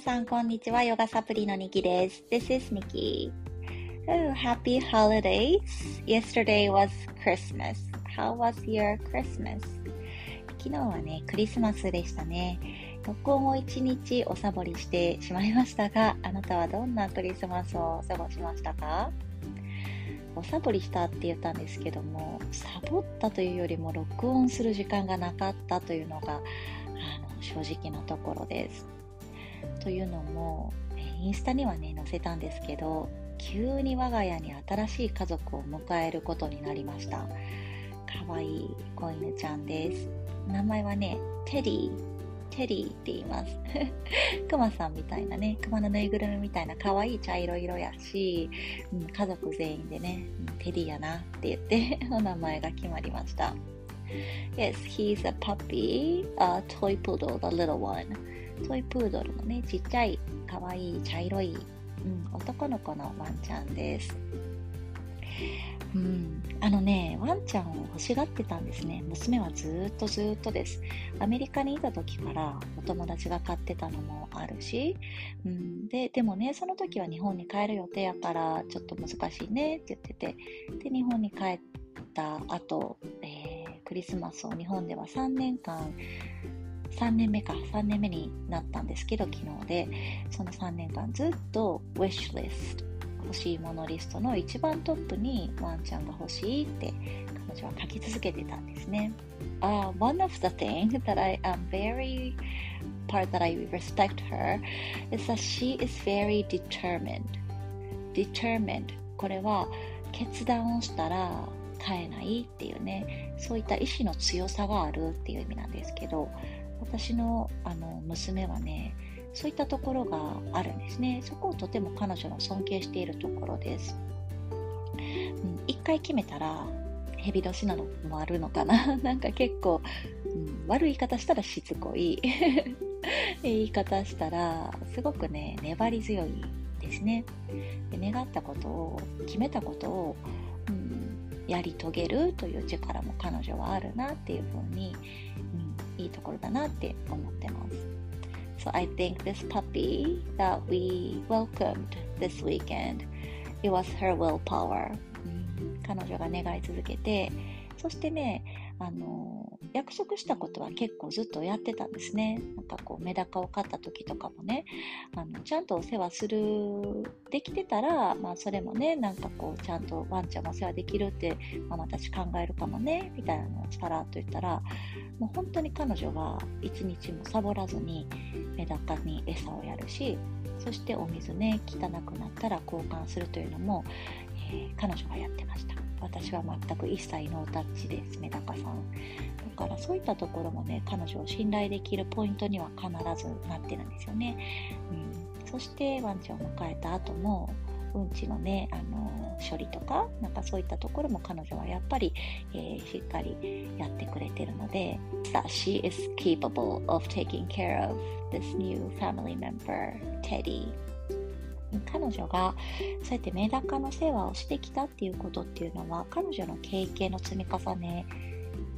さん、こんにちは。ヨガサプリのニキです。This is Nikki. Oh, happy holidays. Yesterday was Christmas. How was your Christmas? 昨日はね、クリスマスでしたね。録音を一日おサボりしてしまいましたが、あなたはどんなクリスマスを過ごしましたか？おサボりしたって言ったんですけども、サボったというよりも録音する時間がなかったというのが、あの正直なところです。というのも、インスタにはね、載せたんですけど、急に我が家に新しい家族を迎えることになりました。かわいい子犬ちゃんです。名前はね、テディ、テディって言います。クマさんみたいなね、クマのぬいぐるみみたいな可愛いい茶色色やし、うん、家族全員でね、テディやなって言って お名前が決まりました。Yes, he's a puppy, a toy poodle, the little one. トイプードルのね、ちっちゃい、かわいい、茶色い、うん、男の子のワンちゃんです。うん、あのね、ワンちゃんを欲しがってたんですね。娘はずっとずっとです。アメリカにいた時からお友達が飼ってたのもあるし、うん、で、でもね、その時は日本に帰る予定やからちょっと難しいねって言ってて、で、日本に帰った後、えー、クリスマスを日本では3年間3年目か、3年目になったんですけど、昨日で、その3年間ずっと wish list 欲しいものリストの一番トップにワンちゃんが欲しいって彼女は書き続けてたんですね。Uh, one of the things that I am very part that I respect her is that she is very determined. Determined. これは決断をしたら変えないっていうね。そういった意志の強さがあるっていう意味なんですけど。私のあの娘はねそういったところがあるんですね。そこをとても彼女の尊敬しているところです。一、うん、回決めたら蛇年なのもあるのかな。なんか結構、うん、悪い言い方したらしつこい。言い方したらすごくね粘り強いですね。で願ったことを決めたことを、うん、やり遂げるという力も彼女はあるなっていうふうに、いいところだなって思ってます。So I think this puppy that we welcomed this weekend, it was her willpower. 彼女が願い続けて、そしてね、あの、約束したことは結構ずっとやってたんですね。なんかこう、メダカを飼った時とかもね、あのちゃんとお世話する、できてたら、まあそれもね、なんかこう、ちゃんとワンちゃんもお世話できるって、ママたち考えるかもね、みたいなのをさらっと言ったら、もう本当に彼女は一日もサボらずにメダカに餌をやるし、そしてお水ね、汚くなったら交換するというのも、えー、彼女がやってました。私は全く一切ノータッチです、メダカさん。だからそういったところもね、彼女を信頼できるポイントには必ずなってるんですよね。うん、そしてワンちゃんを迎えた後も、うんちのね、あの処理とか、なんかそういったところも彼女はやっぱり、えー、しっかりやってくれてるので、that she is capable of taking care of this new family member, Teddy. 彼女がそうやってメダカの世話をしてきたっていうことっていうのは彼女の経験の積み重ね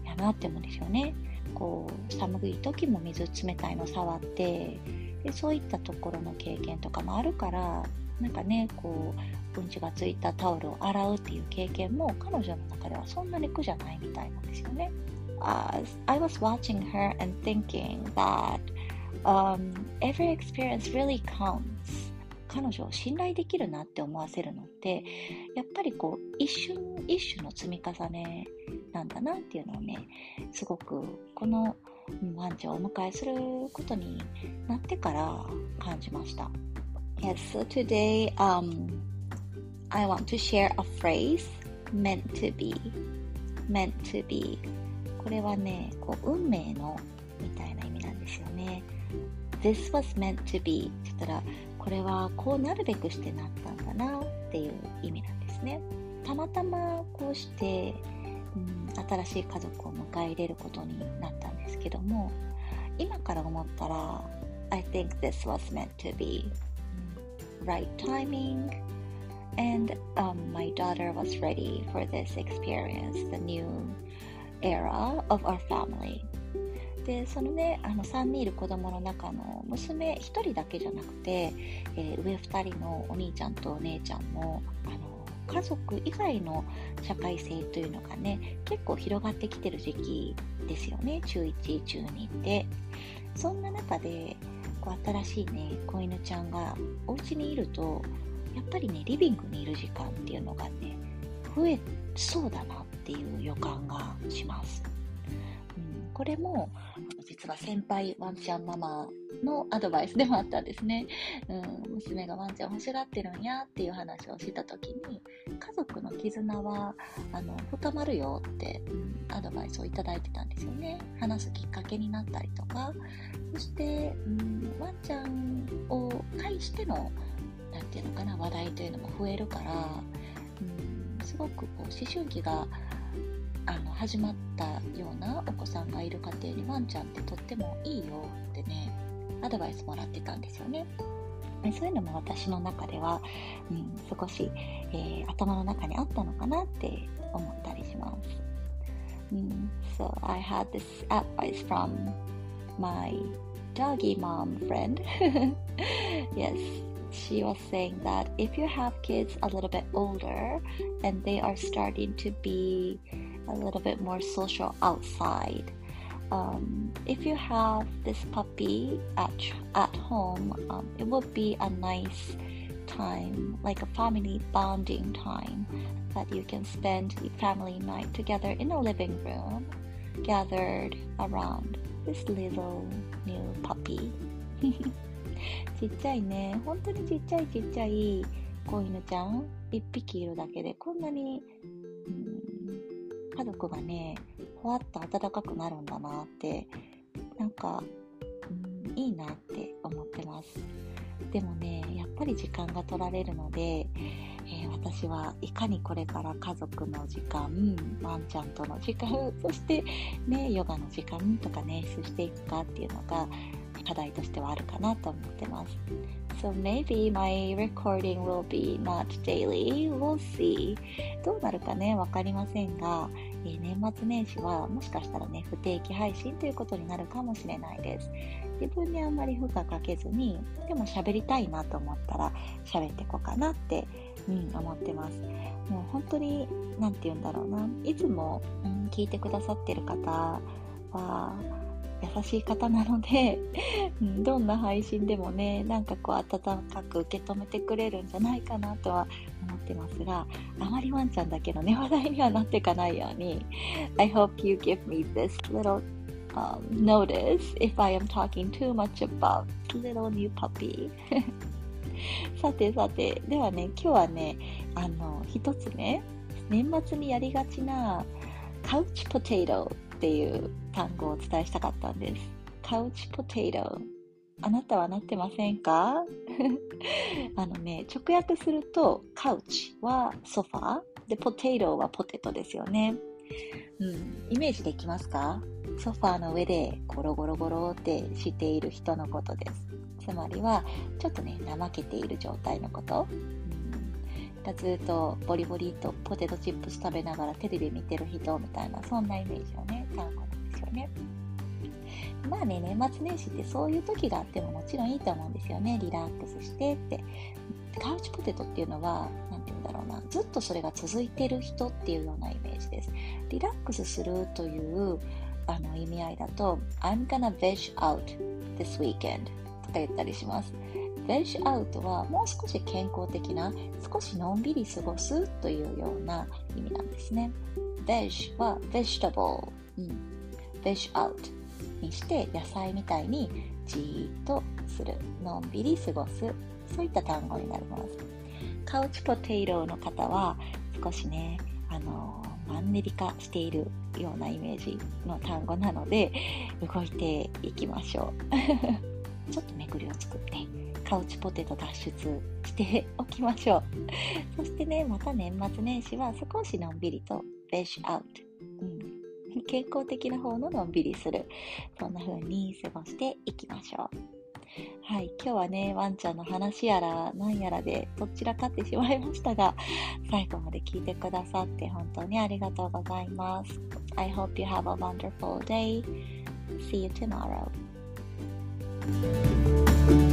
やなって思うんですよね。こう寒い時も水冷たいの触ってでそういったところの経験とかもあるからなんかねこううんちがついたタオルを洗うっていう経験も彼女の中ではそんなに苦じゃないみたいなんですよね。Uh, I was watching her and thinking that um, every experience really counts. 彼女を信頼できるなって思わせるのってやっぱりこう一瞬一種の積み重ねなんだなっていうのをねすごくこのワンちゃんをお迎えすることになってから感じました。Yes, so today um, I want to share a phrase meant to be meant to be これはねこう運命のみたいな意味なんですよね This was meant to be って言ったらこれはこうなるべくしてなったんだなっていう意味なんですね。たまたまこうして、うん、新しい家族を迎え入れることになったんですけども今から思ったら I think this was meant to be right timing and um, my daughter was ready for this experience the new era of our family でそのねあの3人いる子供の中の娘1人だけじゃなくて、えー、上2人のお兄ちゃんとお姉ちゃんもあの家族以外の社会性というのがね結構広がってきてる時期ですよね。中1中2って。そんな中でこう新しいね子犬ちゃんがお家にいるとやっぱりねリビングにいる時間っていうのがね増えそうだなっていう予感がします、これも実は先輩ワンちゃんママのアドバイスでもあったんですね、うん、娘がワンちゃん欲しがってるんやっていう話をした時に家族の絆はあの深まるよって、アドバイスをいただいてたんですよね。話すきっかけになったりとか。そして、うん、ワンちゃんを介しての何て言うのかな話題というのも増えるから、うん、すごくこう思春期があの始まったようながいる家庭にワンちゃんってとってもいいよってねアドバイスもらってたんですよね。そういうのも私の中では、うん、少し、えー、頭の中にあったのかなって思ったりします。うん、so I had this advice from my doggy mom friend. yes, she was saying that if you have kids a little bit older and they are starting to be a little bit more social outside, um, if you have this puppy at at home, um, it would be a nice time, like a family bonding time, that you can spend the family night together in a living room, gathered around this little new puppy. ちっちゃいね、本当にちっちゃいちっちゃい子犬ちゃん一匹いるだけでこんなに、うん、家族がね、 ほわっと暖かくなるんだなって、なんか、うん、いいなって思ってます。でもね、やっぱり時間が取られるので、えー、私はいかにこれから家族の時間、ワンちゃんとの時間、そしてね、ヨガの時間とかね、そしていくかっていうのが、課題としてはあるかなと思ってます。So maybe my recording will be not daily. We'll see. どうなるかね、わかりませんが、え、年末年始はもしかしたらね、不定期配信ということになるかもしれないです。自分にあんまり負荷かけずに、でも喋りたいなと思ったら喋ってこうかなって、うん、思ってます。もう本当に、何て言うんだろうな。いつも、うん、聞いてくださってる方は、優しい方なので、うん、どんな配信でもね、なんかこう温かく受け止めてくれるんじゃないかなとは思ってますが、あまりワンちゃんだけのね、話題にはなっていかないように、I hope you give me this little um, notice if I am talking too much about little new puppy. さてさて、ではね、今日はね、あの、一つね、年末にやりがちなカウチポテトっていう単語をお伝えしたかったんです。カウチポテイト。あなたはなってませんか？あのね、直訳すると、カウチはソファー、で、ポテイトはポテトですよね。うん、イメージできますか？ソファーの上でゴロゴロゴロってしている人のことです。つまりは、ちょっとね、怠けている状態のこと。ずっとボリボリとポテトチップス食べながらテレビ見てる人みたいなそんなイメージのね。単語なんですよね。まあね年末年始ってそういう時があってももちろんいいと思うんですよね。リラックスしてって。カウチポテトっていうのは何て言うんだろうな。ずっとそれが続いてる人っていうようなイメージです。リラックスするというあの意味合いだと I'm gonna veg out this weekend とか言ったりします。ベッシュアウトはもう少し健康的な少しのんびり過ごすというような意味なんですね。ベッシュはベジタブル、うん、ベッシュアウトにして野菜みたいにじーっとする、のんびり過ごす、そういった単語になります。カウチポテイロの方は少しね、あのマンネリ化しているようなイメージの単語なので動いていきましょう。ちょっとめくりを作ってカウチポテト脱出しておきましょう。そしてね、また年末年始は少しのんびりとベッシュアウト。うん、健康的な方ののんびりする。そんな風に過ごしていきましょう。はい、今日はね、ワンちゃんの話やら何やらでどちらかってしまいましたが、最後まで聞いてくださって本当にありがとうございます。I hope you have a wonderful day. See you tomorrow. Thank you.